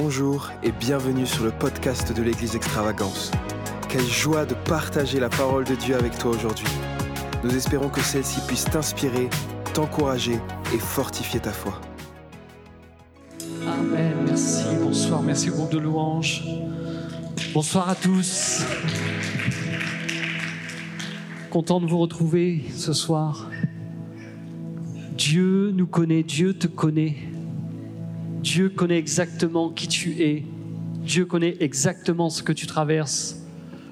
Bonjour et bienvenue sur le podcast de l'Église Extravagance. Quelle joie de partager la parole de Dieu avec toi aujourd'hui. Nous espérons que celle-ci puisse t'inspirer, t'encourager et fortifier ta foi. Amen, merci, bonsoir, merci groupe de louanges. Bonsoir à tous. Content de vous retrouver ce soir. Dieu nous connaît, Dieu te connaît. Dieu connaît exactement qui tu es. Dieu connaît exactement ce que tu traverses.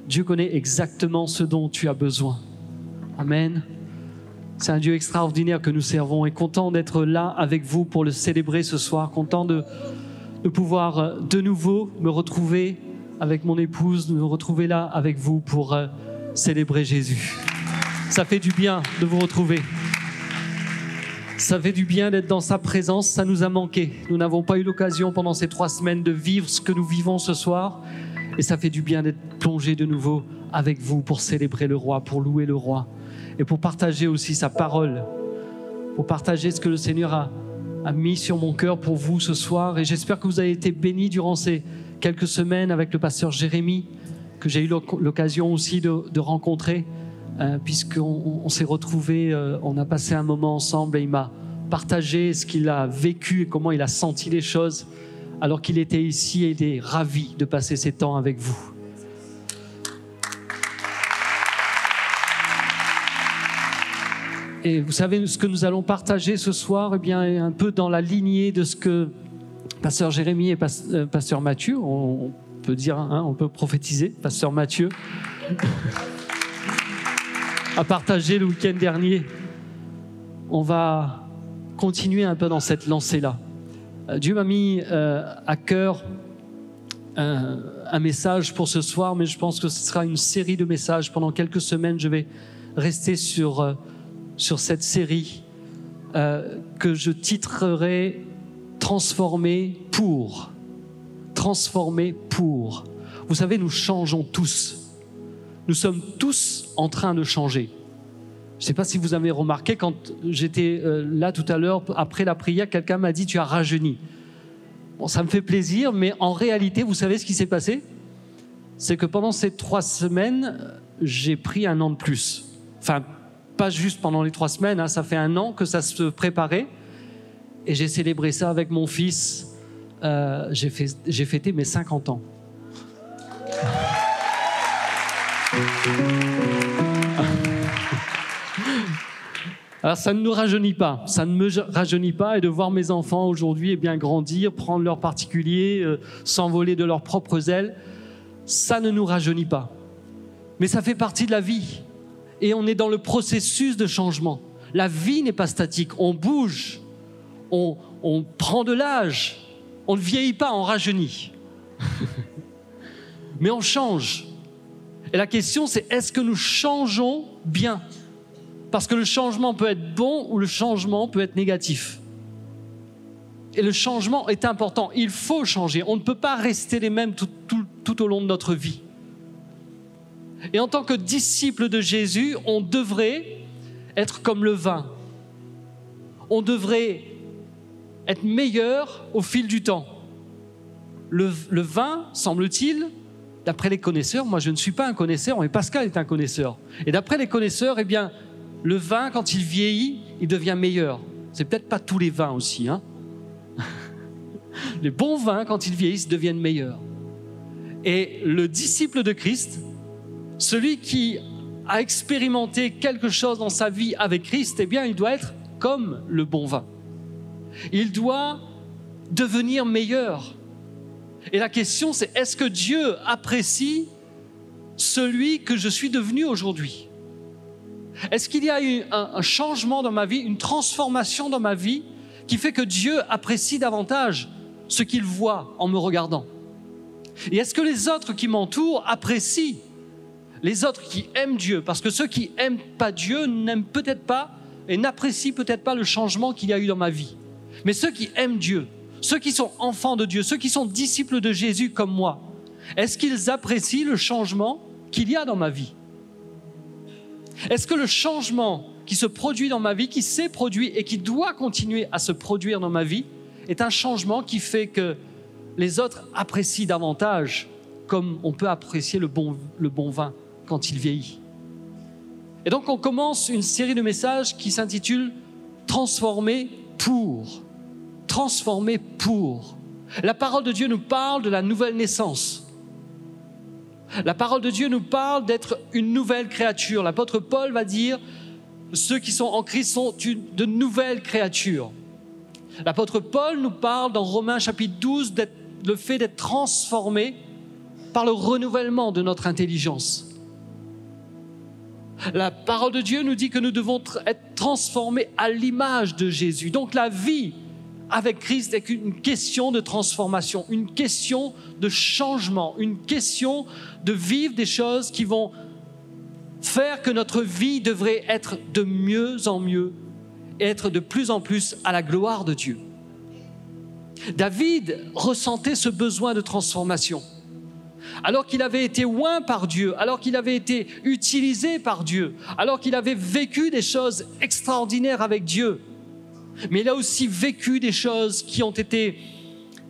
Dieu connaît exactement ce dont tu as besoin. Amen. C'est un Dieu extraordinaire que nous servons et content d'être là avec vous pour le célébrer ce soir. Content de, de pouvoir euh, de nouveau me retrouver avec mon épouse, de me retrouver là avec vous pour euh, célébrer Jésus. Ça fait du bien de vous retrouver. Ça fait du bien d'être dans sa présence, ça nous a manqué. Nous n'avons pas eu l'occasion pendant ces trois semaines de vivre ce que nous vivons ce soir. Et ça fait du bien d'être plongé de nouveau avec vous pour célébrer le roi, pour louer le roi et pour partager aussi sa parole, pour partager ce que le Seigneur a, mis sur mon cœur pour vous ce soir. Et j'espère que vous avez été bénis durant ces quelques semaines avec le pasteur Jérémie, que j'ai eu l'occasion aussi de rencontrer euh, puisqu'on on, s'est retrouvés, euh, on a passé un moment ensemble et il m'a partagé ce qu'il a vécu et comment il a senti les choses alors qu'il était ici et il est ravi de passer ces temps avec vous. Et vous savez, ce que nous allons partager ce soir, eh bien, est un peu dans la lignée de ce que Pasteur Jérémie et euh, Pasteur Mathieu, on peut dire, hein, on peut prophétiser, Pasteur Mathieu, a partagé le week-end dernier. On va continuer un peu dans cette lancée-là. Euh, Dieu m'a mis euh, à cœur un, message pour ce soir, mais je pense que ce sera une série de messages. Pendant quelques semaines, je vais rester sur, euh, sur cette série que je titrerai Transformer pour. Transformer pour. Vous savez, nous changeons tous. Nous sommes tous en train de changer. Je ne sais pas si vous avez remarqué, quand j'étais là tout à l'heure, après la prière, quelqu'un m'a dit, tu as rajeuni. Bon, ça me fait plaisir, mais en réalité, vous savez ce qui s'est passé? C'est que pendant ces trois semaines, j'ai pris un an de plus. Enfin, pas juste pendant les trois semaines, hein, ça fait un an que ça se préparait. Et j'ai célébré ça avec mon fils. Euh, j'ai fait, fêté mes 50 ans. Alors ça ne nous rajeunit pas, ça ne me rajeunit pas et de voir mes enfants aujourd'hui eh bien grandir, prendre leur particulier, euh, s'envoler de leurs propres ailes, ça ne nous rajeunit pas. Mais ça fait partie de la vie et on est dans le processus de changement. La vie n'est pas statique, on bouge, on, on prend de l'âge, on ne vieillit pas, on rajeunit. Mais on change. Et la question c'est est-ce que nous changeons bien? Parce que le changement peut être bon ou le changement peut être négatif. Et le changement est important. Il faut changer. On ne peut pas rester les mêmes tout, au long de notre vie. Et en tant que disciple de Jésus, on devrait être comme le vin. On devrait être meilleur au fil du temps. Le vin, semble-t-il, d'après les connaisseurs, moi je ne suis pas un connaisseur, mais Pascal est un connaisseur. Et d'après les connaisseurs, eh bien, le vin, quand il vieillit, il devient meilleur. C'est peut-être pas tous les vins aussi. Hein les bons vins, quand ils vieillissent, deviennent meilleurs. Et le disciple de Christ, celui qui a expérimenté quelque chose dans sa vie avec Christ, eh bien, il doit être comme le bon vin. Il doit devenir meilleur. Et la question, c'est est-ce que Dieu apprécie celui que je suis devenu aujourd'hui? Est-ce qu'il y a eu un, changement dans ma vie, une transformation dans ma vie qui fait que Dieu apprécie davantage ce qu'il voit en me regardant? Et est-ce que les autres qui m'entourent apprécient les autres qui aiment Dieu? Parce que ceux qui n'aiment pas Dieu n'aiment peut-être pas et n'apprécient peut-être pas le changement qu'il y a eu dans ma vie. Mais ceux qui aiment Dieu, ceux qui sont enfants de Dieu, ceux qui sont disciples de Jésus comme moi, est-ce qu'ils apprécient le changement qu'il y a dans ma vie? Est-ce que le changement qui se produit dans ma vie, qui s'est produit et qui doit continuer à se produire dans ma vie, est un changement qui fait que les autres apprécient davantage, comme on peut apprécier le bon, le bon vin quand il vieillit? Et donc on commence une série de messages qui s'intitule Transformer pour. Transformer pour. La parole de Dieu nous parle de la nouvelle naissance. La parole de Dieu nous parle d'être une nouvelle créature. L'apôtre Paul va dire, ceux qui sont en Christ sont de nouvelles créatures. L'apôtre Paul nous parle dans Romains chapitre 12 d'être le fait d'être transformé par le renouvellement de notre intelligence. La parole de Dieu nous dit que nous devons être transformés à l'image de Jésus. Donc la vie avec Christ est une question de transformation, une question de changement, une question de vivre des choses qui vont faire que notre vie devrait être de mieux en mieux et être de plus en plus à la gloire de Dieu. David ressentait ce besoin de transformation. Alors qu'il avait été oint par Dieu, alors qu'il avait été utilisé par Dieu, alors qu'il avait vécu des choses extraordinaires avec Dieu, mais il a aussi vécu des choses qui ont été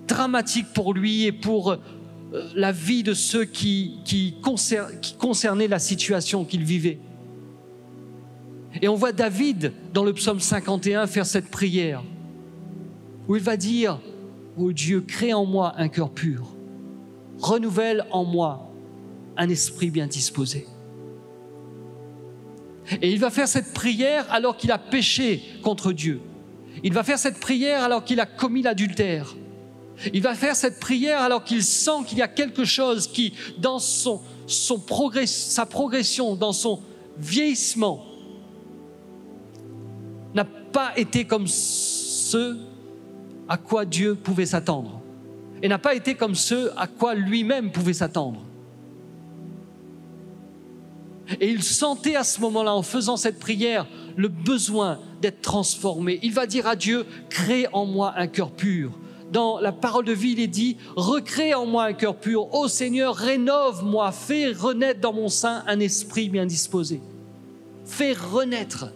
dramatiques pour lui et pour euh, la vie de ceux qui, concernaient la situation qu'il vivait. Et on voit David dans le psaume 51 faire cette prière où il va dire Oh Dieu, crée en moi un cœur pur, renouvelle en moi un esprit bien disposé. Et il va faire cette prière alors qu'il a péché contre Dieu. Il va faire cette prière alors qu'il a commis l'adultère. Il va faire cette prière alors qu'il sent qu'il y a quelque chose qui, dans son, sa progression, dans son vieillissement, n'a pas été comme ceux à quoi Dieu pouvait s'attendre et n'a pas été comme ceux à quoi lui-même pouvait s'attendre. Et il sentait à ce moment-là, en faisant cette prière, le besoin transformé. Il va dire à Dieu, crée en moi un cœur pur. Dans la parole de vie, il est dit, recrée en moi un cœur pur. Ô Seigneur, rénove-moi, fais renaître dans mon sein un esprit bien disposé. Fais renaître.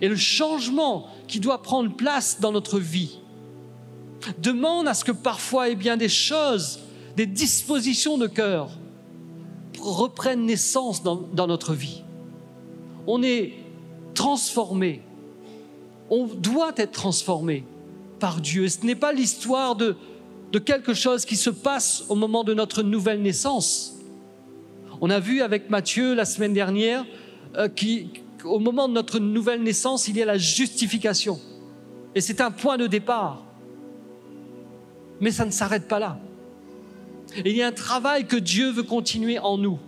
Et le changement qui doit prendre place dans notre vie demande à ce que parfois, eh bien, des choses, des dispositions de cœur reprennent naissance dans notre vie. On est transformé. On doit être transformé par Dieu. ce n'est pas l'histoire de, de quelque chose qui se passe au moment de notre nouvelle naissance. On a vu avec Matthieu la semaine dernière euh, qui, au moment de notre nouvelle naissance, il y a la justification. Et c'est un point de départ. Mais ça ne s'arrête pas là. il y a un travail que Dieu veut continuer en nous,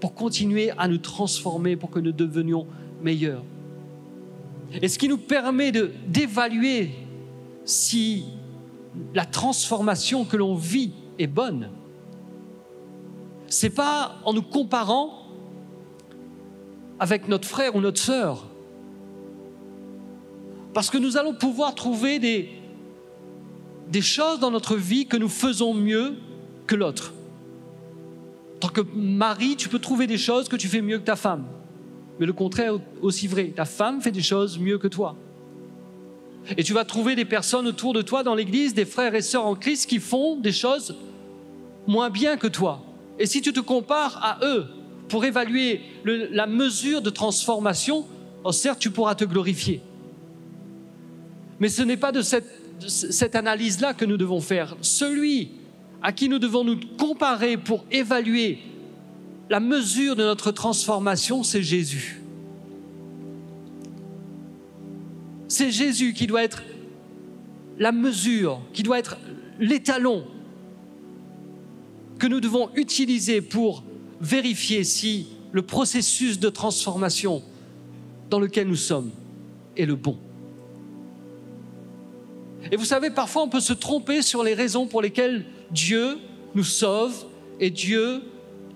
pour continuer à nous transformer, pour que nous devenions Et ce qui nous permet d'évaluer si la transformation que l'on vit est bonne, c'est pas en nous comparant avec notre frère ou notre sœur. Parce que nous allons pouvoir trouver des, des choses dans notre vie que nous faisons mieux que l'autre. En tant que mari, tu peux trouver des choses que tu fais mieux que ta femme. Mais le contraire est aussi vrai. Ta femme fait des choses mieux que toi. Et tu vas trouver des personnes autour de toi dans l'église, des frères et sœurs en Christ qui font des choses moins bien que toi. Et si tu te compares à eux, pour évaluer la mesure de transformation, oh, certes, tu pourras te glorifier. Mais ce n'est pas de cette, cette analyse-là que nous devons faire. Celui à qui nous devons nous comparer pour évaluer la mesure de notre transformation, c'est Jésus. C'est Jésus qui doit être la mesure, qui doit être l'étalon que nous devons utiliser pour vérifier si le processus de transformation dans lequel nous sommes est le bon. Et vous savez, parfois on peut se tromper sur les raisons pour lesquelles Dieu nous sauve et Dieu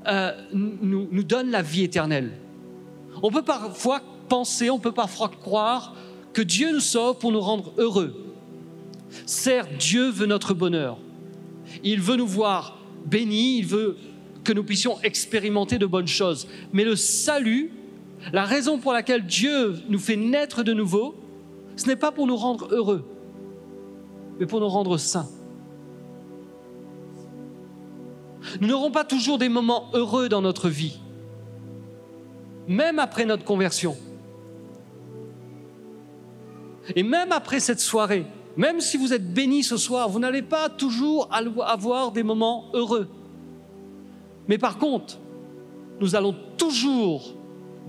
euh, nous, nous donne la vie éternelle. On peut parfois penser, on peut parfois croire que Dieu nous sauve pour nous rendre heureux. Certes, Dieu veut notre bonheur. Il veut nous voir bénis, il veut que nous puissions expérimenter de bonnes choses. Mais le salut, la raison pour laquelle Dieu nous fait naître de nouveau, ce n'est pas pour nous rendre heureux, mais pour nous rendre saints. Nous n'aurons pas toujours des moments heureux dans notre vie, même après notre conversion. Et même après cette soirée, même si vous êtes béni ce soir, vous n'allez pas toujours avoir des moments heureux. Mais par contre, nous allons toujours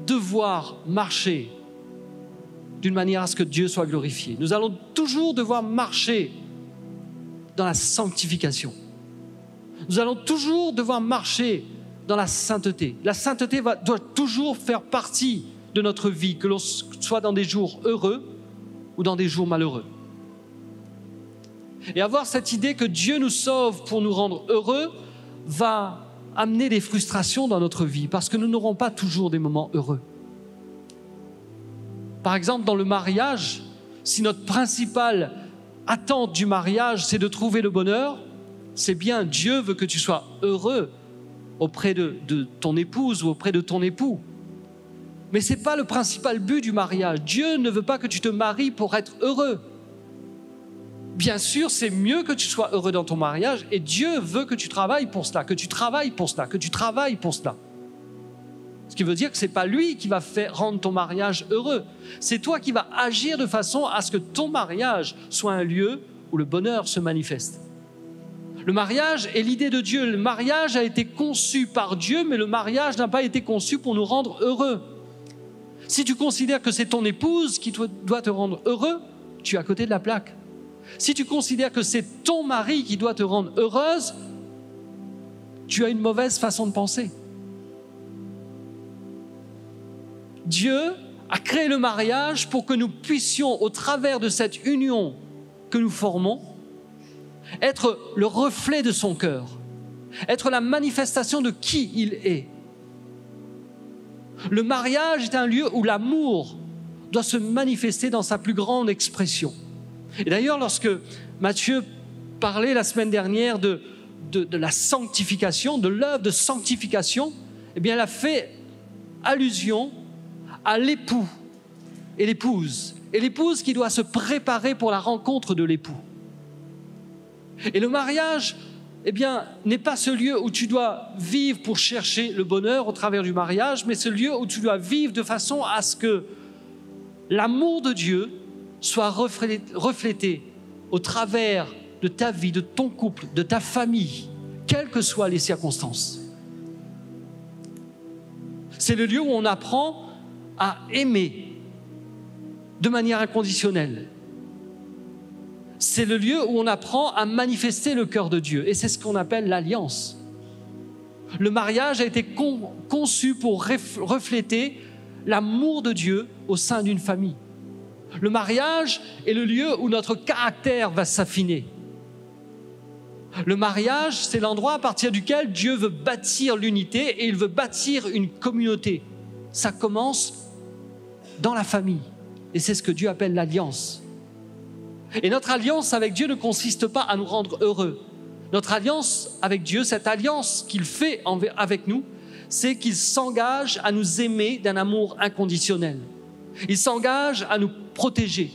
devoir marcher d'une manière à ce que Dieu soit glorifié. Nous allons toujours devoir marcher dans la sanctification. Nous allons toujours devoir marcher dans la sainteté. La sainteté doit toujours faire partie de notre vie, que l'on soit dans des jours heureux ou dans des jours malheureux. Et avoir cette idée que Dieu nous sauve pour nous rendre heureux va amener des frustrations dans notre vie parce que nous n'aurons pas toujours des moments heureux. Par exemple, dans le mariage, si notre principale attente du mariage, c'est de trouver le bonheur, c'est bien, Dieu veut que tu sois heureux auprès de, ton épouse ou auprès de ton époux. Mais ce n'est pas le principal but du mariage. Dieu ne veut pas que tu te maries pour être heureux. Bien sûr, c'est mieux que tu sois heureux dans ton mariage et Dieu veut que tu travailles pour cela, que tu travailles pour cela, que tu travailles pour cela. Ce qui veut dire que ce n'est pas lui qui va rendre ton mariage heureux. C'est toi qui vas agir de façon à ce que ton mariage soit un lieu où le bonheur se manifeste. Le mariage est l'idée de Dieu. Le mariage a été conçu par Dieu, mais le mariage n'a pas été conçu pour nous rendre heureux. Si tu considères que c'est ton épouse qui doit te rendre heureux, tu es à côté de la plaque. Si tu considères que c'est ton mari qui doit te rendre heureuse, tu as une mauvaise façon de penser. Dieu a créé le mariage pour que nous puissions, au travers de cette union que nous formons, être le reflet de son cœur, être la manifestation de qui il est. Le mariage est un lieu où l'amour doit se manifester dans sa plus grande expression. Et d'ailleurs, lorsque Matthieu parlait la semaine dernière de, la sanctification, de l'œuvre de sanctification, eh bien, elle a fait allusion à l'époux et l'épouse, et l'épouse qui doit se préparer pour la rencontre de l'époux. Et le mariage, eh bien, n'est pas ce lieu où tu dois vivre pour chercher le bonheur au travers du mariage, mais ce lieu où tu dois vivre de façon à ce que l'amour de Dieu soit reflété au travers de ta vie, de ton couple, de ta famille, quelles que soient les circonstances. C'est le lieu où on apprend à aimer de manière inconditionnelle. C'est le lieu où on apprend à manifester le cœur de Dieu. Et c'est ce qu'on appelle l'alliance. Le mariage a été conçu pour refléter l'amour de Dieu au sein d'une famille. Le mariage est le lieu où notre caractère va s'affiner. Le mariage, c'est l'endroit à partir duquel Dieu veut bâtir l'unité et il veut bâtir une communauté. Ça commence dans la famille. Et c'est ce que Dieu appelle l'alliance. Et notre alliance avec Dieu ne consiste pas à nous rendre heureux. Notre alliance avec Dieu, cette alliance qu'il fait avec nous, c'est qu'il s'engage à nous aimer d'un amour inconditionnel. Il s'engage à nous protéger.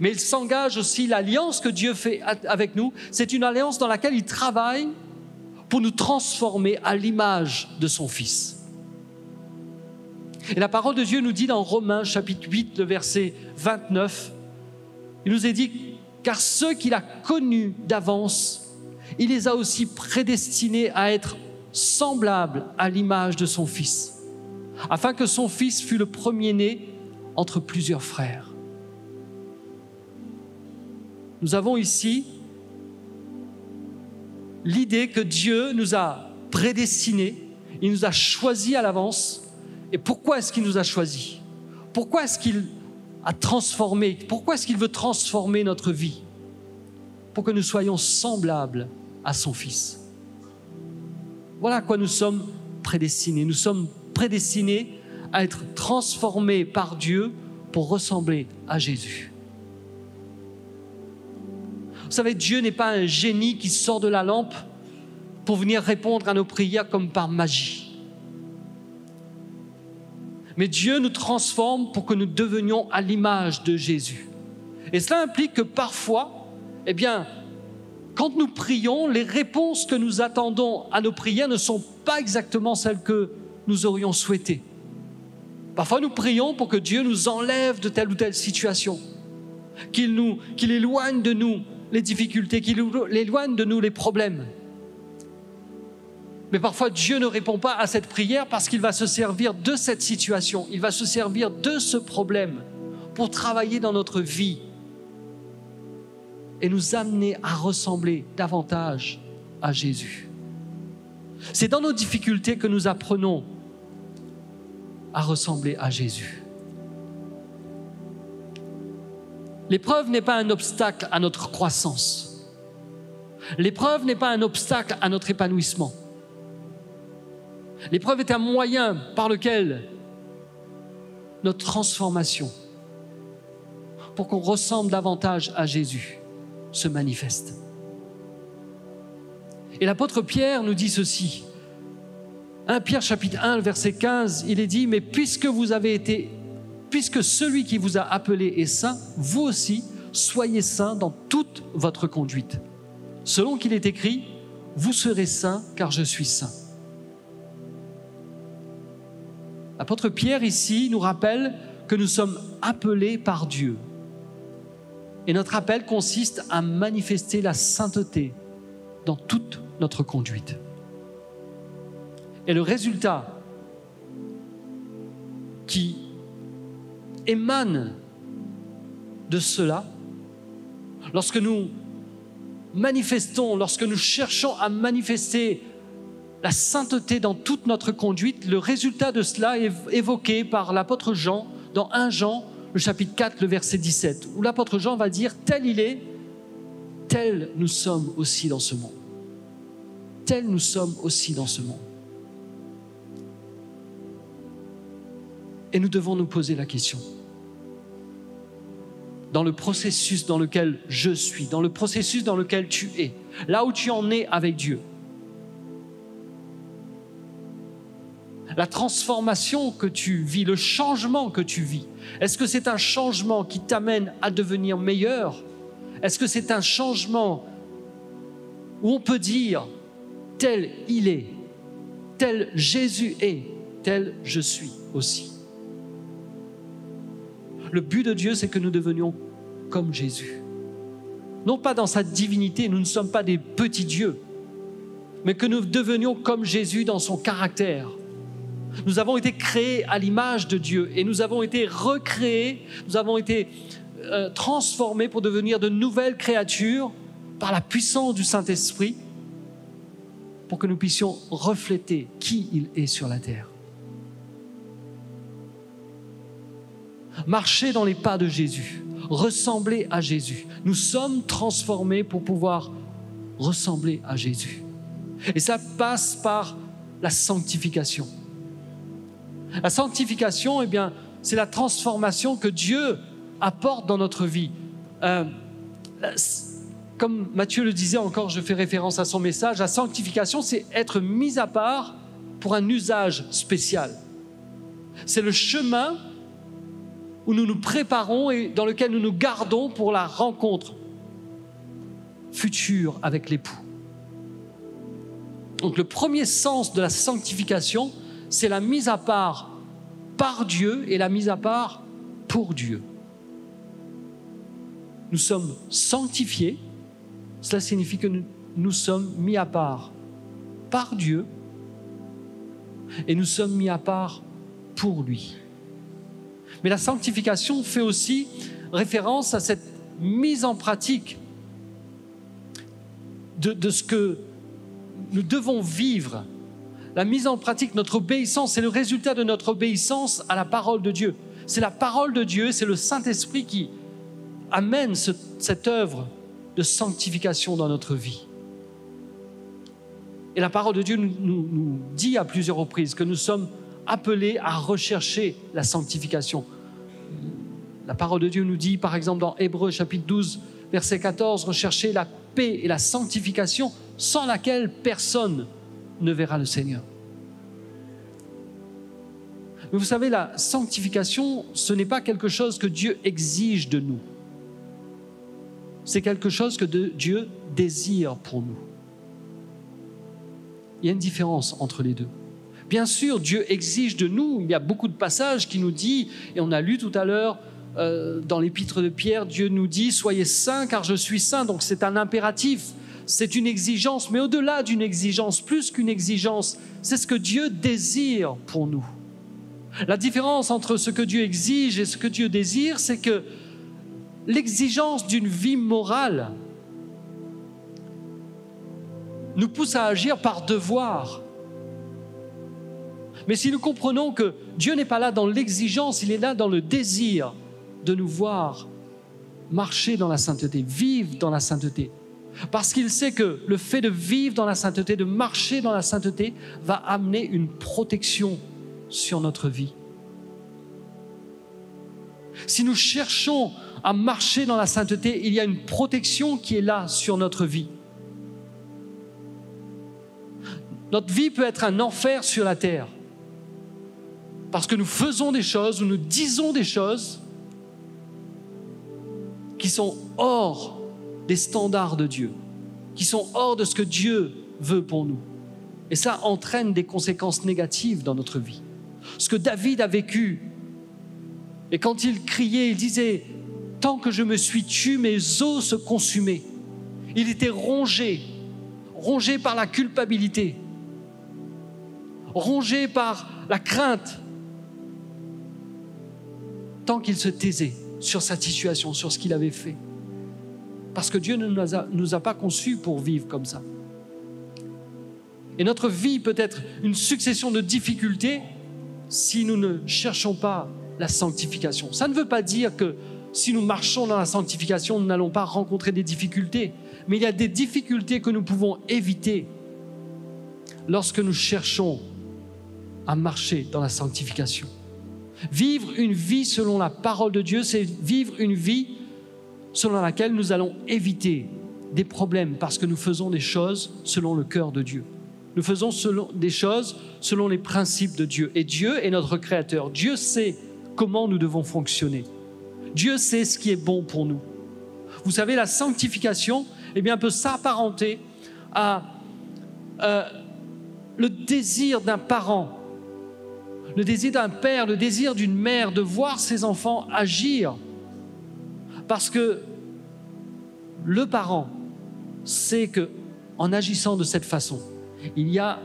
Mais il s'engage aussi, l'alliance que Dieu fait avec nous, c'est une alliance dans laquelle il travaille pour nous transformer à l'image de son Fils. Et la parole de Dieu nous dit dans Romains chapitre 8, le verset 29, il nous est dit, car ceux qu'il a connus d'avance, il les a aussi prédestinés à être semblables à l'image de son Fils, afin que son Fils fût le premier-né entre plusieurs frères. Nous avons ici l'idée que Dieu nous a prédestinés, il nous a choisis à l'avance. Et pourquoi est-ce qu'il nous a choisis? Pourquoi est-ce qu'il a transformé Pourquoi est-ce qu'il veut transformer notre vie? Pour que nous soyons semblables à son Fils. Voilà à quoi nous sommes prédestinés. Nous sommes prédestinés à être transformés par Dieu pour ressembler à Jésus. Vous savez, Dieu n'est pas un génie qui sort de la lampe pour venir répondre à nos prières comme par magie. Mais Dieu nous transforme pour que nous devenions à l'image de Jésus. Et cela implique que parfois, eh bien, quand nous prions, les réponses que nous attendons à nos prières ne sont pas exactement celles que nous aurions souhaitées. Parfois, nous prions pour que Dieu nous enlève de telle ou telle situation, qu'il nous, qu'il éloigne de nous les difficultés, qu'il éloigne de nous les problèmes. Mais parfois, Dieu ne répond pas à cette prière parce qu'il va se servir de cette situation, il va se servir de ce problème pour travailler dans notre vie et nous amener à ressembler davantage à Jésus. C'est dans nos difficultés que nous apprenons à ressembler à Jésus. L'épreuve n'est pas un obstacle à notre croissance. L'épreuve n'est pas un obstacle à notre épanouissement. L'épreuve est un moyen par lequel notre transformation, pour qu'on ressemble davantage à Jésus, se manifeste. Et l'apôtre Pierre nous dit ceci. 1 Pierre chapitre 1, verset 15, il est dit, mais puisque vous avez été, puisque celui qui vous a appelé est saint, vous aussi, soyez saints dans toute votre conduite. Selon qu'il est écrit, vous serez saints car je suis saint. L'apôtre Pierre ici nous rappelle que nous sommes appelés par Dieu. Et notre appel consiste à manifester la sainteté dans toute notre conduite. Et le résultat qui émane de cela, lorsque nous manifestons, lorsque nous cherchons à manifester la sainteté dans toute notre conduite, le résultat de cela est évoqué par l'apôtre Jean dans 1 Jean, le chapitre 4, le verset 17, où l'apôtre Jean va dire, tel il est, tel nous sommes aussi dans ce monde. Tel nous sommes aussi dans ce monde. Et nous devons nous poser la question. Dans le processus dans lequel je suis, dans le processus dans lequel tu es, là où tu en es avec Dieu, la transformation que tu vis, le changement que tu vis. Est-ce que c'est un changement qui t'amène à devenir meilleur? Est-ce que c'est un changement où on peut dire tel il est, tel Jésus est, tel je suis aussi? Le but de Dieu, c'est que nous devenions comme Jésus. Non pas dans sa divinité, nous ne sommes pas des petits dieux, mais que nous devenions comme Jésus dans son caractère, nous avons été créés à l'image de Dieu et nous avons été recréés, nous avons été euh, transformés pour devenir de nouvelles créatures par la puissance du Saint-Esprit pour que nous puissions refléter qui il est sur la terre. Marcher dans les pas de Jésus, ressembler à Jésus. Nous sommes transformés pour pouvoir ressembler à Jésus. Et ça passe par la sanctification. La sanctification, eh bien, c'est la transformation que Dieu apporte dans notre vie. Euh, comme Matthieu le disait encore, je fais référence à son message, la sanctification, c'est être mis à part pour un usage spécial. C'est le chemin où nous nous préparons et dans lequel nous nous gardons pour la rencontre future avec l'époux. Donc le premier sens de la sanctification, c'est la mise à part par Dieu et la mise à part pour Dieu. Nous sommes sanctifiés, cela signifie que nous, sommes mis à part par Dieu et nous sommes mis à part pour lui. Mais la sanctification fait aussi référence à cette mise en pratique de, ce que nous devons vivre la mise en pratique, notre obéissance, c'est le résultat de notre obéissance à la parole de Dieu. C'est la parole de Dieu, c'est le Saint-Esprit qui amène cette œuvre de sanctification dans notre vie. Et la parole de Dieu nous, nous, dit à plusieurs reprises que nous sommes appelés à rechercher la sanctification. La parole de Dieu nous dit, par exemple, dans Hébreu chapitre 12, verset 14, rechercher la paix et la sanctification sans laquelle personne ne verra le Seigneur. Mais vous savez, la sanctification, ce n'est pas quelque chose que Dieu exige de nous. C'est quelque chose que Dieu désire pour nous. Il y a une différence entre les deux. Bien sûr, Dieu exige de nous, il y a beaucoup de passages qui nous disent, et on a lu tout à l'heure euh, dans l'épître de Pierre, Dieu nous dit, soyez saints car je suis saint, donc c'est un impératif, c'est une exigence, mais au-delà d'une exigence, plus qu'une exigence, c'est ce que Dieu désire pour nous. La différence entre ce que Dieu exige et ce que Dieu désire, c'est que l'exigence d'une vie morale nous pousse à agir par devoir. Mais si nous comprenons que Dieu n'est pas là dans l'exigence, il est là dans le désir de nous voir marcher dans la sainteté, vivre dans la sainteté. Parce qu'il sait que le fait de vivre dans la sainteté, de marcher dans la sainteté, va amener une protection sur notre vie. Si nous cherchons à marcher dans la sainteté, il y a une protection qui est là sur notre vie. Notre vie peut être un enfer sur la terre. Parce que nous faisons des choses ou nous disons des choses qui sont hors des standards de Dieu, qui sont hors de ce que Dieu veut pour nous. Et ça entraîne des conséquences négatives dans notre vie. Ce que David a vécu, et quand il criait, il disait, Tant que je me suis tué, mes os se consumaient. Il était rongé, rongé par la culpabilité, rongé par la crainte, tant qu'il se taisait sur sa situation, sur ce qu'il avait fait. Parce que Dieu ne nous a, pas conçus pour vivre comme ça. Et notre vie peut être une succession de difficultés si nous ne cherchons pas la sanctification. Ça ne veut pas dire que si nous marchons dans la sanctification, nous n'allons pas rencontrer des difficultés. Mais il y a des difficultés que nous pouvons éviter lorsque nous cherchons à marcher dans la sanctification. Vivre une vie selon la parole de Dieu, c'est vivre une vie selon laquelle nous allons éviter des problèmes parce que nous faisons des choses selon le cœur de Dieu. Nous faisons des choses selon les principes de Dieu. Et Dieu est notre Créateur. Dieu sait comment nous devons fonctionner. Dieu sait ce qui est bon pour nous. Vous savez, la sanctification eh bien, peut s'apparenter à euh, le désir d'un parent le désir d'un père, le désir d'une mère de voir ses enfants agir. Parce que le parent sait que en agissant de cette façon, il y a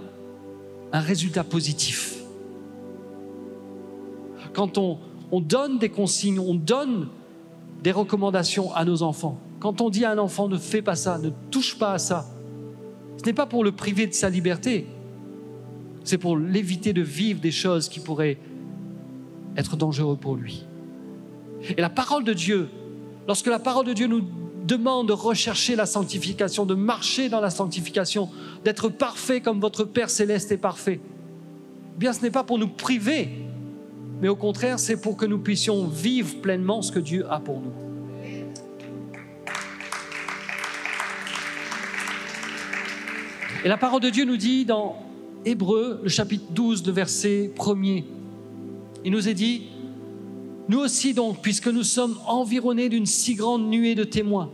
un résultat positif. Quand on, on donne des consignes, on donne des recommandations à nos enfants, quand on dit à un enfant ne fais pas ça, ne touche pas à ça, ce n'est pas pour le priver de sa liberté, c'est pour l'éviter de vivre des choses qui pourraient être dangereuses pour lui. Et la parole de Dieu, lorsque la parole de Dieu nous demande de rechercher la sanctification, de marcher dans la sanctification, d'être parfait comme votre Père céleste est parfait, eh bien ce n'est pas pour nous priver, mais au contraire, c'est pour que nous puissions vivre pleinement ce que Dieu a pour nous. Et la parole de Dieu nous dit dans Hébreu, le chapitre 12, le verset 1er. Il nous est dit, nous aussi donc, puisque nous sommes environnés d'une si grande nuée de témoins,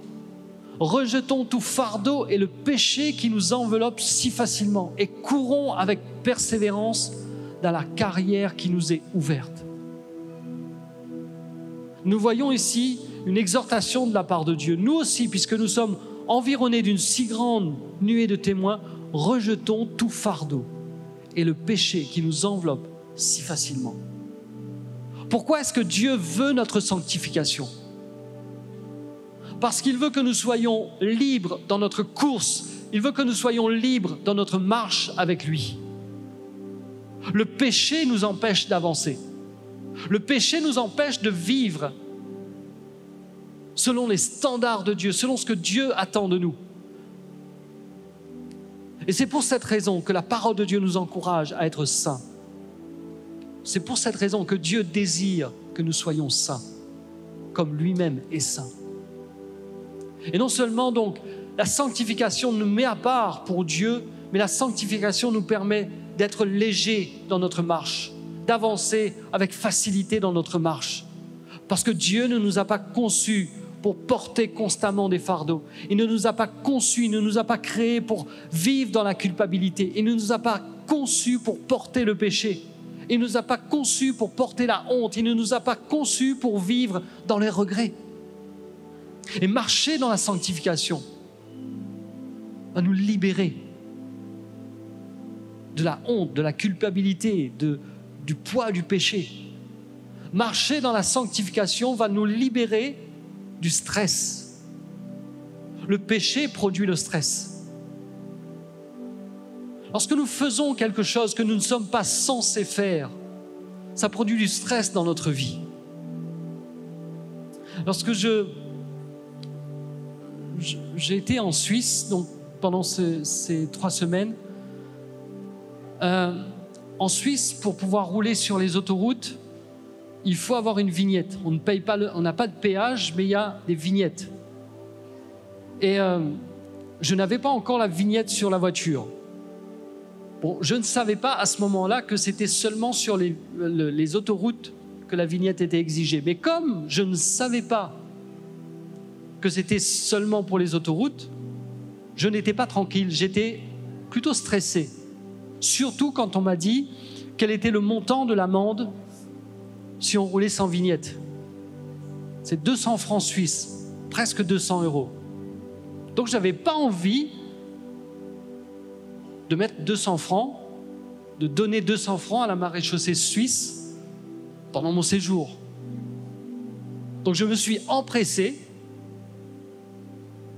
rejetons tout fardeau et le péché qui nous enveloppe si facilement et courons avec persévérance dans la carrière qui nous est ouverte. Nous voyons ici une exhortation de la part de Dieu. Nous aussi, puisque nous sommes environnés d'une si grande nuée de témoins, rejetons tout fardeau et le péché qui nous enveloppe si facilement. Pourquoi est-ce que Dieu veut notre sanctification? Parce qu'il veut que nous soyons libres dans notre course, il veut que nous soyons libres dans notre marche avec lui. Le péché nous empêche d'avancer. Le péché nous empêche de vivre selon les standards de Dieu, selon ce que Dieu attend de nous. Et c'est pour cette raison que la parole de Dieu nous encourage à être saints. C'est pour cette raison que Dieu désire que nous soyons saints, comme lui-même est saint. Et non seulement donc la sanctification nous met à part pour Dieu, mais la sanctification nous permet d'être léger dans notre marche, d'avancer avec facilité dans notre marche. Parce que Dieu ne nous a pas conçus pour porter constamment des fardeaux. Il ne nous a pas conçus, il ne nous a pas créés pour vivre dans la culpabilité. Il ne nous a pas conçus pour porter le péché. Il ne nous a pas conçus pour porter la honte. Il ne nous a pas conçus pour vivre dans les regrets. Et marcher dans la sanctification va nous libérer de la honte, de la culpabilité, du poids du péché. Marcher dans la sanctification va nous libérer du stress. Le péché produit le stress. Lorsque nous faisons quelque chose que nous ne sommes pas censés faire, ça produit du stress dans notre vie. Lorsque je j'ai été en Suisse pendant ces trois semaines, euh, en Suisse, pour pouvoir rouler sur les autoroutes, il faut avoir une vignette. On ne paye pas, n'a pas de péage, mais il y a des vignettes. Et euh, je n'avais pas encore la vignette sur la voiture. Bon, je ne savais pas à ce moment-là que c'était seulement sur les, autoroutes que la vignette était exigée. Mais comme je ne savais pas que c'était seulement pour les autoroutes, je n'étais pas tranquille, j'étais plutôt stressé. Surtout quand on m'a dit quel était le montant de l'amende si on roulait sans vignette. C'est 200 francs suisses, presque 200 euros. Donc je n'avais pas envie de mettre 200 francs, de donner 200 francs à la maréchaussée suisse pendant mon séjour. Donc je me suis empressé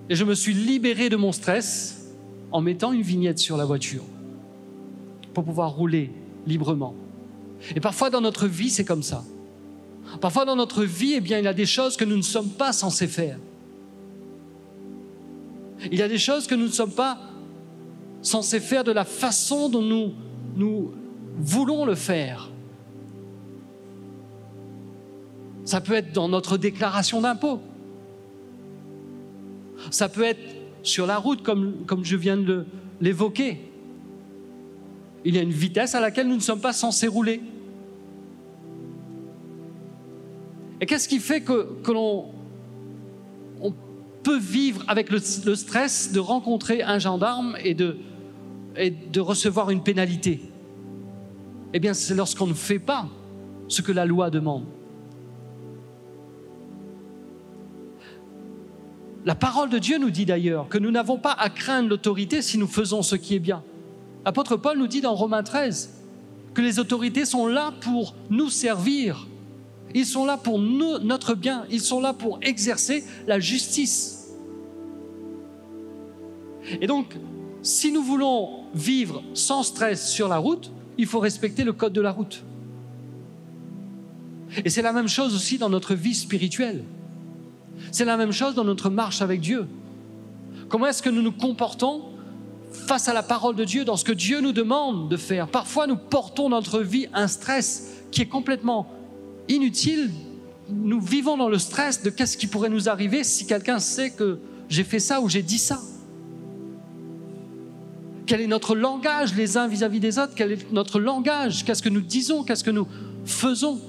et je me suis libéré de mon stress en mettant une vignette sur la voiture pour pouvoir rouler librement. Et parfois dans notre vie, c'est comme ça. Parfois dans notre vie, eh bien, il y a des choses que nous ne sommes pas censés faire. Il y a des choses que nous ne sommes pas censés faire de la façon dont nous, nous voulons le faire. Ça peut être dans notre déclaration d'impôt. Ça peut être sur la route, comme, comme je viens de l'évoquer. Il y a une vitesse à laquelle nous ne sommes pas censés rouler. Et qu'est-ce qui fait que, l'on on peut vivre avec le, stress de rencontrer un gendarme et de, et de recevoir une pénalité Eh bien, c'est lorsqu'on ne fait pas ce que la loi demande. La parole de Dieu nous dit d'ailleurs que nous n'avons pas à craindre l'autorité si nous faisons ce qui est bien. L'apôtre Paul nous dit dans Romains 13 que les autorités sont là pour nous servir. Ils sont là pour notre bien. Ils sont là pour exercer la justice. Et donc, si nous voulons vivre sans stress sur la route, il faut respecter le code de la route. Et c'est la même chose aussi dans notre vie spirituelle. C'est la même chose dans notre marche avec Dieu. Comment est-ce que nous nous comportons face à la parole de Dieu, dans ce que Dieu nous demande de faire? Parfois, nous portons dans notre vie un stress qui est complètement inutile. Nous vivons dans le stress de qu'est-ce qui pourrait nous arriver si quelqu'un sait que j'ai fait ça ou j'ai dit ça. Quel est notre langage les uns vis-à-vis des autres? Quel est notre langage? Qu'est-ce que nous disons? Qu'est-ce que nous faisons?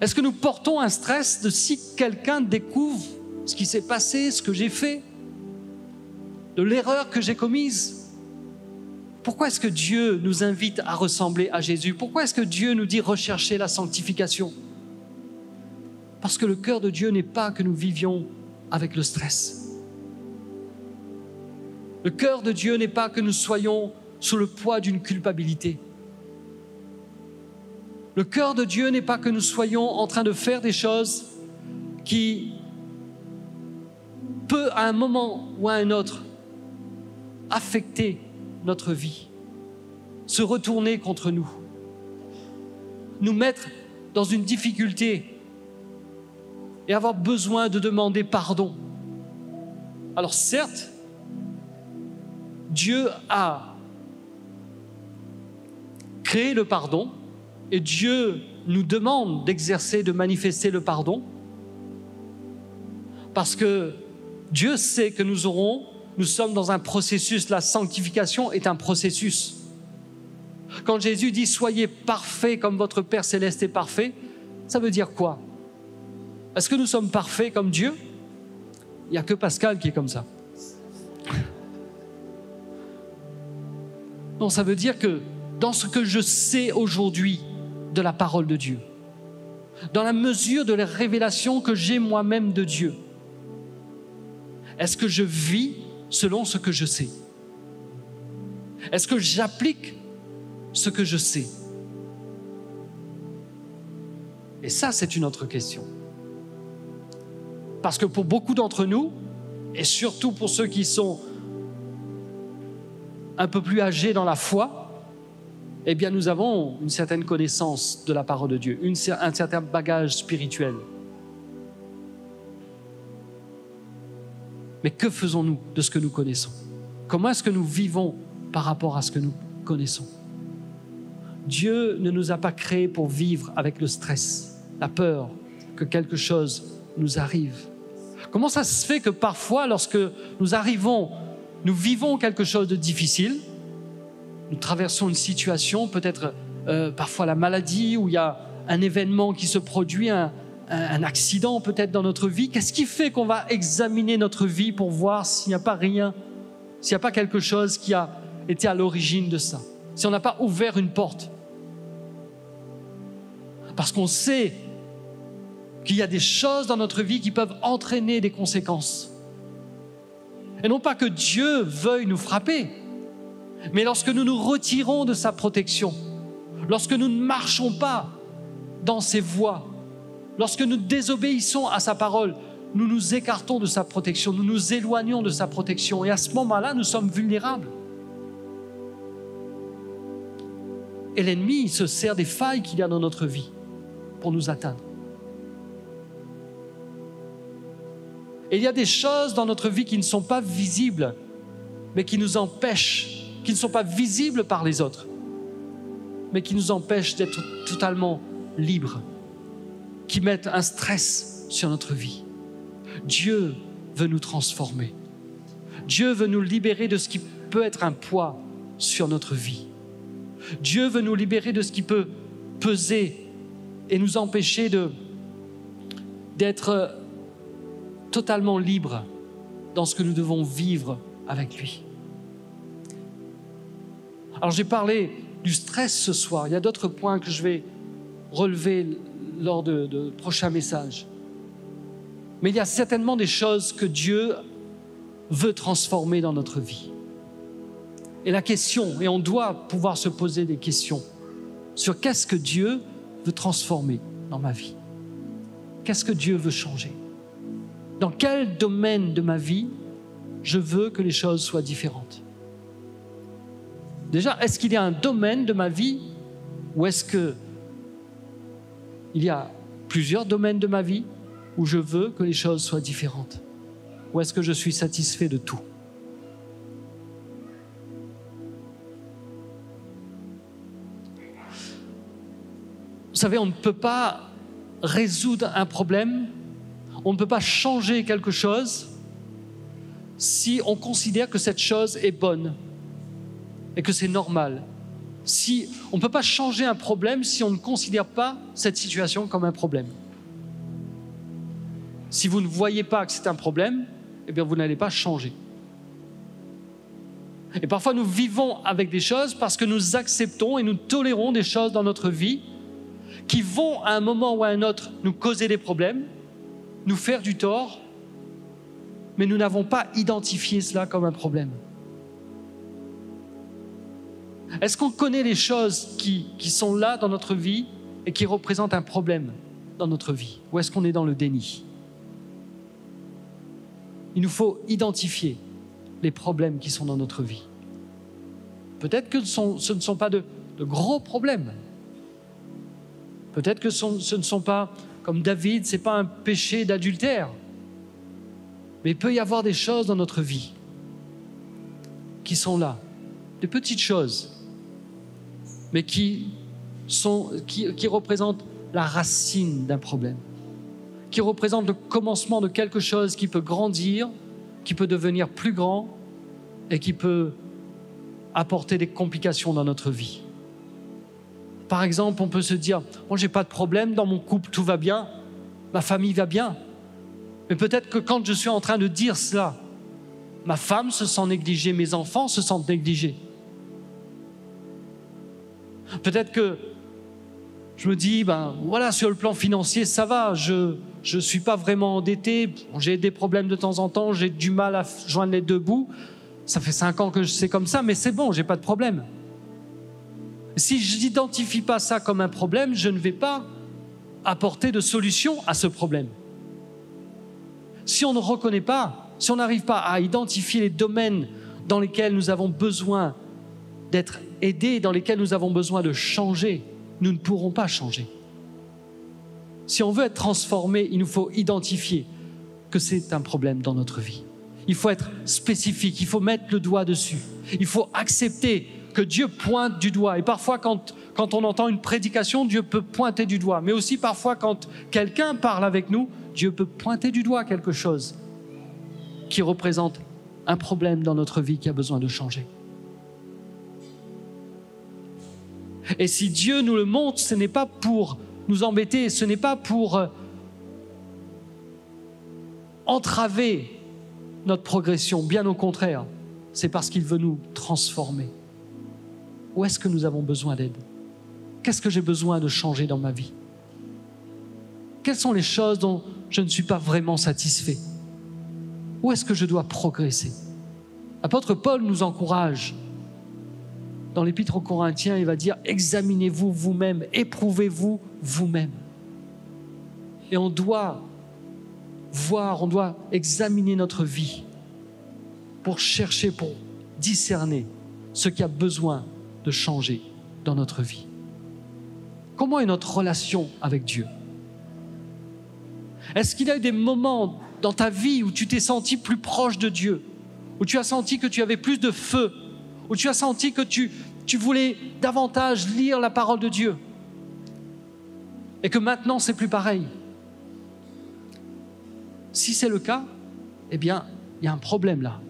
Est-ce que nous portons un stress de si quelqu'un découvre ce qui s'est passé, ce que j'ai fait de l'erreur que j'ai commise? Pourquoi est-ce que Dieu nous invite à ressembler à Jésus? Pourquoi est-ce que Dieu nous dit rechercher la sanctification? Parce que le cœur de Dieu n'est pas que nous vivions avec le stress. Le cœur de Dieu n'est pas que nous soyons sous le poids d'une culpabilité. Le cœur de Dieu n'est pas que nous soyons en train de faire des choses qui peut à un moment ou à un autre affecter notre vie, se retourner contre nous, nous mettre dans une difficulté et avoir besoin de demander pardon. Alors certes, Dieu a créé le pardon et Dieu nous demande d'exercer, de manifester le pardon parce que Dieu sait que nous aurons nous sommes dans un processus. La sanctification est un processus. Quand Jésus dit soyez parfaits comme votre Père céleste est parfait, ça veut dire quoi? Est-ce que nous sommes parfaits comme Dieu? Il n'y a que Pascal qui est comme ça. Ça veut dire que dans ce que je sais aujourd'hui de la parole de Dieu, dans la mesure de la révélation que j'ai moi-même de Dieu, est-ce que je vis selon ce que je sais? Est-ce que j'applique ce que je sais? Et ça, c'est une autre question. Parce que pour beaucoup d'entre nous, et surtout pour ceux qui sont un peu plus âgés dans la foi, eh bien nous avons une certaine connaissance de la parole de Dieu, un certain bagage spirituel. Mais que faisons-nous de ce que nous connaissons? Comment est-ce que nous vivons par rapport à ce que nous connaissons? Dieu ne nous a pas créés pour vivre avec le stress, la peur que quelque chose nous arrive. Comment ça se fait que parfois, lorsque nous arrivons, nous vivons quelque chose de difficile, nous traversons une situation, peut-être euh, parfois la maladie, ou il y a un événement qui se produit, un, accident peut-être dans notre vie, qu'est-ce qui fait qu'on va examiner notre vie pour voir s'il n'y a pas rien, s'il n'y a pas quelque chose qui a été à l'origine de ça, si on n'a pas ouvert une porte. Parce qu'on sait qu'il y a des choses dans notre vie qui peuvent entraîner des conséquences. Et non pas que Dieu veuille nous frapper, mais lorsque nous nous retirons de sa protection, lorsque nous ne marchons pas dans ses voies, lorsque nous désobéissons à sa parole, nous nous écartons de sa protection, nous nous éloignons de sa protection. Et à ce moment-là, nous sommes vulnérables. Et l'ennemi se sert des failles qu'il y a dans notre vie pour nous atteindre. Il y a des choses dans notre vie qui ne sont pas visibles, mais qui nous empêchent qui ne sont pas visibles par les autres, mais qui nous empêchent d'être totalement libres, qui mettent un stress sur notre vie. Dieu veut nous transformer. Dieu veut nous libérer de ce qui peut être un poids sur notre vie. Dieu veut nous libérer de ce qui peut peser et nous empêcher d'être totalement libres dans ce que nous devons vivre avec lui. Alors j'ai parlé du stress ce soir. Il y a d'autres points que je vais relever lors de, de prochains messages. Mais il y a certainement des choses que Dieu veut transformer dans notre vie. Et la question, et on doit pouvoir se poser des questions sur qu'est-ce que Dieu veut transformer dans ma vie. Qu'est-ce que Dieu veut changer? Dans quel domaine de ma vie je veux que les choses soient différentes? Déjà, est-ce qu'il y a un domaine de ma vie ou est-ce que il y a plusieurs domaines de ma vie où je veux que les choses soient différentes? Ou est-ce que je suis satisfait de tout? Vous savez, on ne peut pas résoudre un problème, on ne peut pas changer quelque chose si on considère que cette chose est bonne et que c'est normal. Si, on ne peut pas changer un problème si on ne considère pas cette situation comme un problème. Si vous ne voyez pas que c'est un problème, eh bien vous n'allez pas changer. Et parfois nous vivons avec des choses parce que nous acceptons et nous tolérons des choses dans notre vie qui vont à un moment ou à un autre nous causer des problèmes, nous faire du tort, mais nous n'avons pas identifié cela comme un problème. Est-ce qu'on connaît les choses qui, sont là dans notre vie et qui représentent un problème dans notre vie? Ou est-ce qu'on est dans le déni? Il nous faut identifier les problèmes qui sont dans notre vie. Peut-être que ce ne sont pas de, gros problèmes. Peut-être que ce ne sont pas, comme David, ce n'est pas un péché d'adultère. Mais il peut y avoir des choses dans notre vie qui sont là, des petites choses mais qui, sont, qui, qui représentent la racine d'un problème, qui représentent le commencement de quelque chose qui peut grandir, qui peut devenir plus grand et qui peut apporter des complications dans notre vie. Par exemple, on peut se dire, moi j'ai pas de problème, dans mon couple tout va bien, ma famille va bien. Mais peut-être que quand je suis en train de dire cela, ma femme se sent négligée, mes enfants se sentent négligés. Peut-être que je me dis, ben voilà, sur le plan financier, ça va, je ne suis pas vraiment endetté, j'ai des problèmes de temps en temps, j'ai du mal à joindre les deux bouts. Ça fait cinq ans que je sais comme ça, mais c'est bon, j'ai pas de problème. Si je n'identifie pas ça comme un problème, je ne vais pas apporter de solution à ce problème. Si on ne reconnaît pas, si on n'arrive pas à identifier les domaines dans lesquels nous avons besoin d'être aidés, dans lesquels nous avons besoin de changer, nous ne pourrons pas changer. Si on veut être transformé, il nous faut identifier que c'est un problème dans notre vie. Il faut être spécifique, il faut mettre le doigt dessus. Il faut accepter que Dieu pointe du doigt. Et parfois, quand, quand on entend une prédication, Dieu peut pointer du doigt. Mais aussi parfois, quand quelqu'un parle avec nous, Dieu peut pointer du doigt quelque chose qui représente un problème dans notre vie qui a besoin de changer. Et si Dieu nous le montre, ce n'est pas pour nous embêter, ce n'est pas pour euh, entraver notre progression, bien au contraire, c'est parce qu'il veut nous transformer. Où est-ce que nous avons besoin d'aide? Qu'est-ce que j'ai besoin de changer dans ma vie? Quelles sont les choses dont je ne suis pas vraiment satisfait? Où est-ce que je dois progresser? L'apôtre Paul nous encourage. Dans l'Épître aux Corinthiens, il va dire examinez-vous vous-même, éprouvez-vous vous-même. Et on doit voir, on doit examiner notre vie pour chercher, pour discerner ce qui a besoin de changer dans notre vie. Comment est notre relation avec Dieu? Est-ce qu'il y a eu des moments dans ta vie où tu t'es senti plus proche de Dieu, où tu as senti que tu avais plus de feu? Où tu as senti que tu, tu voulais davantage lire la parole de Dieu? Et que maintenant c'est plus pareil? Si c'est le cas, eh bien, il y a un problème là.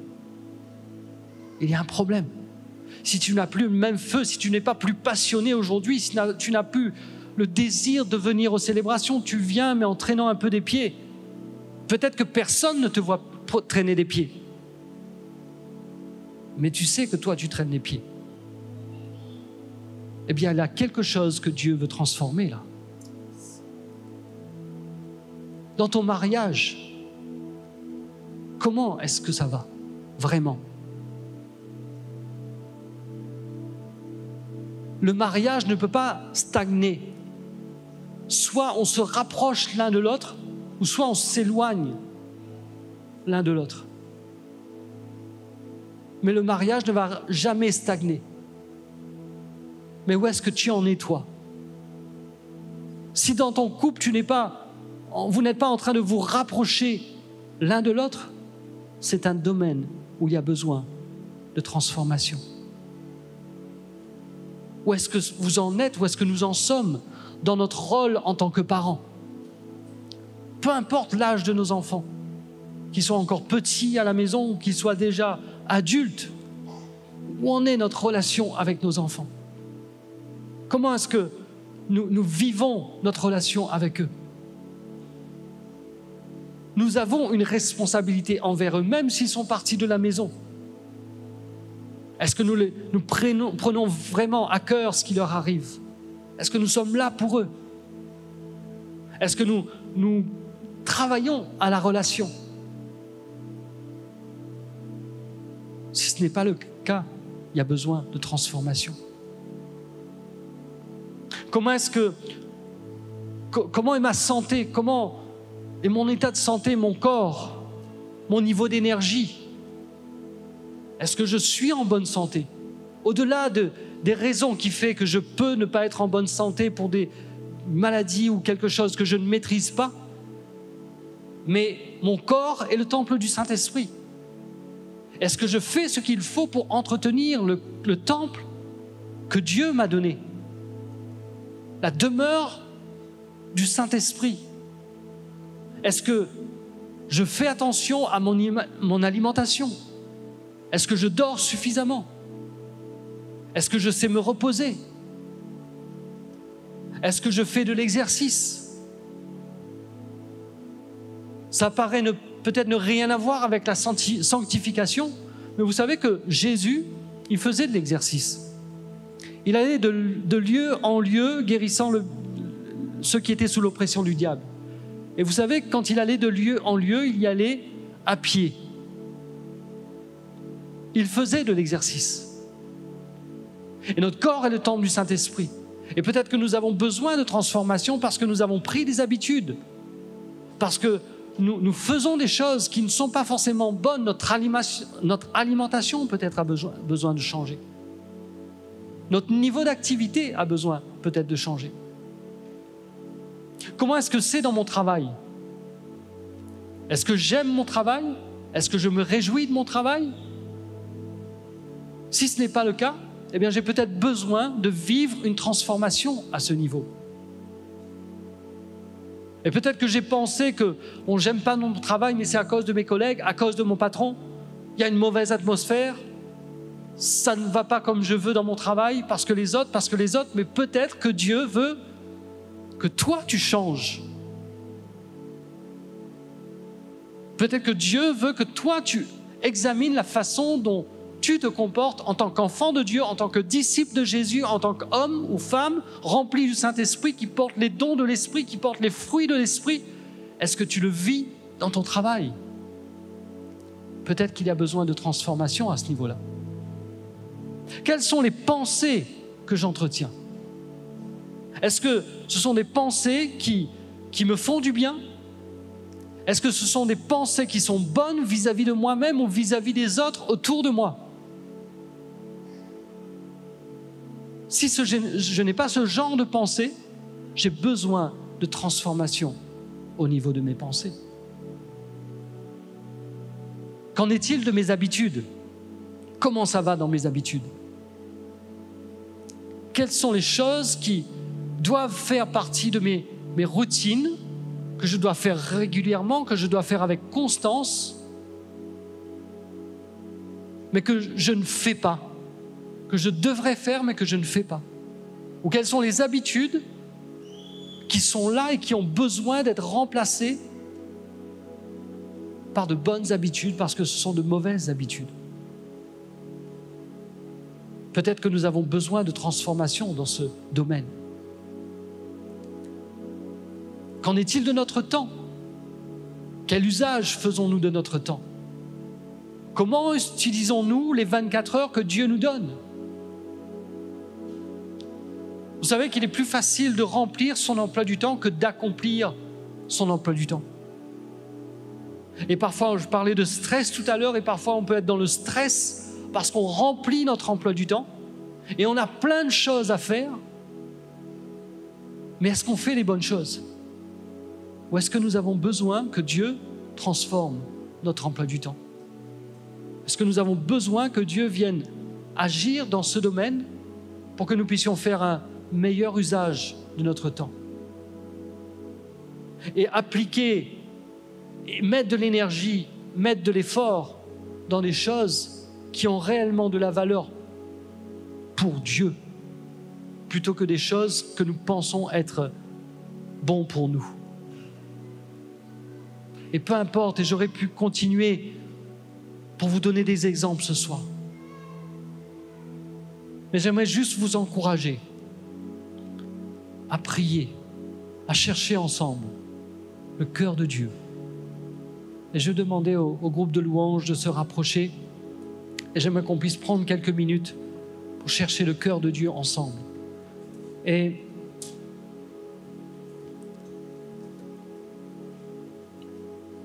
Il y a un problème. Si tu n'as plus le même feu, si tu n'es pas plus passionné aujourd'hui, si tu n'as plus le désir de venir aux célébrations, tu viens mais en traînant un peu des pieds. Peut-être que personne ne te voit traîner des pieds mais tu sais que toi, tu traînes les pieds. Eh bien, il y a quelque chose que Dieu veut transformer là. Dans ton mariage, comment est-ce que ça va Vraiment? Le mariage ne peut pas stagner. Soit on se rapproche l'un de l'autre, ou soit on s'éloigne l'un de l'autre mais le mariage ne va jamais stagner. Mais où est-ce que tu en es toi? Si dans ton couple, tu n'es pas, vous n'êtes pas en train de vous rapprocher l'un de l'autre, c'est un domaine où il y a besoin de transformation. Où est-ce que vous en êtes? Où est-ce que nous en sommes dans notre rôle en tant que parents? Peu importe l'âge de nos enfants, qu'ils soient encore petits à la maison ou qu'ils soient déjà adultes, où en est notre relation avec nos enfants? Comment est-ce que nous, nous vivons notre relation avec eux? Nous avons une responsabilité envers eux, même s'ils sont partis de la maison. Est-ce que nous, prenons vraiment à cœur ce qui leur arrive? Est-ce que nous sommes là pour eux? Est-ce que nous, nous travaillons à la relation? Si ce n'est pas le cas, il y a besoin de transformation. Comment est-ce que comment est ma santé? Comment est mon état de santé, mon corps, mon niveau d'énergie? Est-ce que je suis en bonne santé? Au-delà de, des raisons qui font que je peux ne pas être en bonne santé pour des maladies ou quelque chose que je ne maîtrise pas, mais mon corps est le temple du Saint-Esprit. Est-ce que je fais ce qu'il faut pour entretenir le, temple que Dieu m'a donné? La demeure du Saint-Esprit. Est-ce que je fais attention à mon alimentation? Est-ce que je dors suffisamment? Est-ce que je sais me reposer? Est-ce que je fais de l'exercice? Ça paraît peut-être ne rien avoir avec la sanctification, mais vous savez que Jésus, il faisait de l'exercice. Il allait de, lieu en lieu guérissant ceux qui étaient sous l'oppression du diable. Et vous savez, quand il allait de lieu en lieu, il y allait à pied. Il faisait de l'exercice. Et notre corps est le temple du Saint-Esprit. Et peut-être que nous avons besoin de transformation parce que nous avons pris des habitudes, parce que nous, faisons des choses qui ne sont pas forcément bonnes. Notre, alimentation peut-être a besoin, besoin de changer. Notre niveau d'activité a besoin peut-être de changer. Comment est-ce que c'est dans mon travail? Est-ce que j'aime mon travail? Est-ce que je me réjouis de mon travail? Si ce n'est pas le cas, eh bien j'ai peut-être besoin de vivre une transformation à ce niveau. Et peut-être que j'ai pensé que bon, j'aime pas mon travail, mais c'est à cause de mes collègues, à cause de mon patron. Il y a une mauvaise atmosphère. Ça ne va pas comme je veux dans mon travail parce que les autres, parce que les autres. Mais peut-être que Dieu veut que toi tu changes. Peut-être que Dieu veut que toi tu examines la façon dont tu te comportes en tant qu'enfant de Dieu, en tant que disciple de Jésus, en tant qu'homme ou femme rempli du Saint-Esprit, qui porte les dons de l'Esprit, qui porte les fruits de l'Esprit, est-ce que tu le vis dans ton travail? Peut-être qu'il y a besoin de transformation à ce niveau-là. Quelles sont les pensées que j'entretiens? Est-ce que ce sont des pensées qui, me font du bien? Est-ce que ce sont des pensées qui sont bonnes vis-à-vis de moi-même ou vis à -vis des autres autour de moi? Si je n'ai pas ce genre de pensée, j'ai besoin de transformation au niveau de mes pensées. Qu'en est-il de mes habitudes? Comment ça va dans mes habitudes? Quelles sont les choses qui doivent faire partie de mes, routines, que je dois faire régulièrement, que je dois faire avec constance, mais que je ne fais pas? Que je devrais faire mais que je ne fais pas. Ou quelles sont les habitudes qui sont là et qui ont besoin d'être remplacées par de bonnes habitudes parce que ce sont de mauvaises habitudes. Peut-être que nous avons besoin de transformation dans ce domaine. Qu'en est-il de notre temps? Quel usage faisons-nous de notre temps? Comment utilisons-nous les 24 heures que Dieu nous donne? Vous savez qu'il est plus facile de remplir son emploi du temps que d'accomplir son emploi du temps. Et parfois, je parlais de stress tout à l'heure, et parfois on peut être dans le stress parce qu'on remplit notre emploi du temps, et on a plein de choses à faire, mais est-ce qu'on fait les bonnes choses? Ou est-ce que nous avons besoin que Dieu transforme notre emploi du temps? Est-ce que nous avons besoin que Dieu vienne agir dans ce domaine pour que nous puissions faire un, meilleur usage de notre temps. Et appliquer, et mettre de l'énergie, mettre de l'effort dans des choses qui ont réellement de la valeur pour Dieu, plutôt que des choses que nous pensons être bons pour nous. Et peu importe, et j'aurais pu continuer pour vous donner des exemples ce soir. Mais j'aimerais juste vous encourager à prier, à chercher ensemble le cœur de Dieu. Et je demandais au, groupe de louanges de se rapprocher et j'aimerais qu'on puisse prendre quelques minutes pour chercher le cœur de Dieu ensemble. Et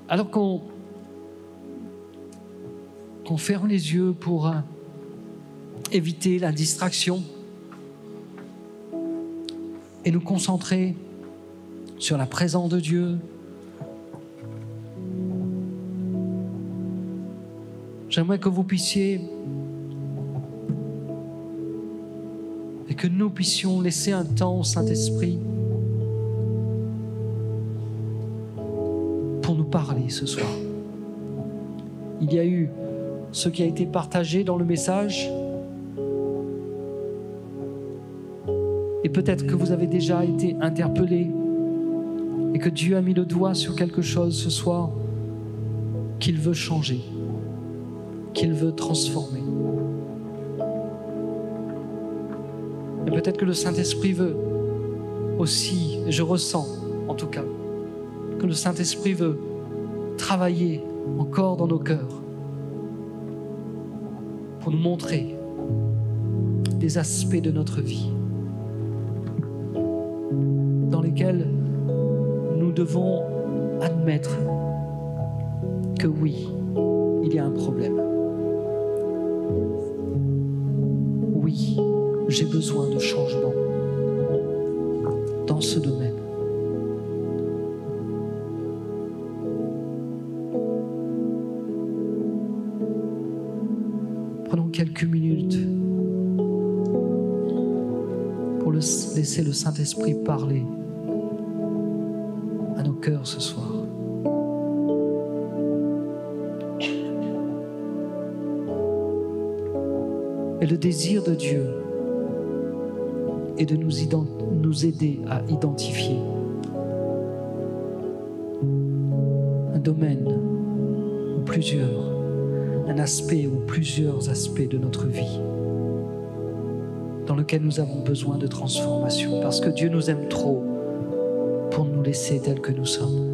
alors qu'on qu'on ferme les yeux pour euh, éviter la distraction, et nous concentrer sur la présence de Dieu. J'aimerais que vous puissiez et que nous puissions laisser un temps au Saint-Esprit pour nous parler ce soir. Il y a eu ce qui a été partagé dans le message, peut-être que vous avez déjà été interpellé et que Dieu a mis le doigt sur quelque chose ce soir qu'il veut changer, qu'il veut transformer. Et peut-être que le Saint-Esprit veut aussi, je ressens en tout cas, que le Saint-Esprit veut travailler encore dans nos cœurs pour nous montrer des aspects de notre vie nous devons admettre que oui, il y a un problème. Oui, j'ai besoin de changement dans ce domaine. Prenons quelques minutes pour laisser le Saint-Esprit parler ce soir. Et le désir de Dieu est de nous, aider à identifier un domaine ou plusieurs, un aspect ou plusieurs aspects de notre vie dans lequel nous avons besoin de transformation parce que Dieu nous aime trop nous laisser tels que nous sommes.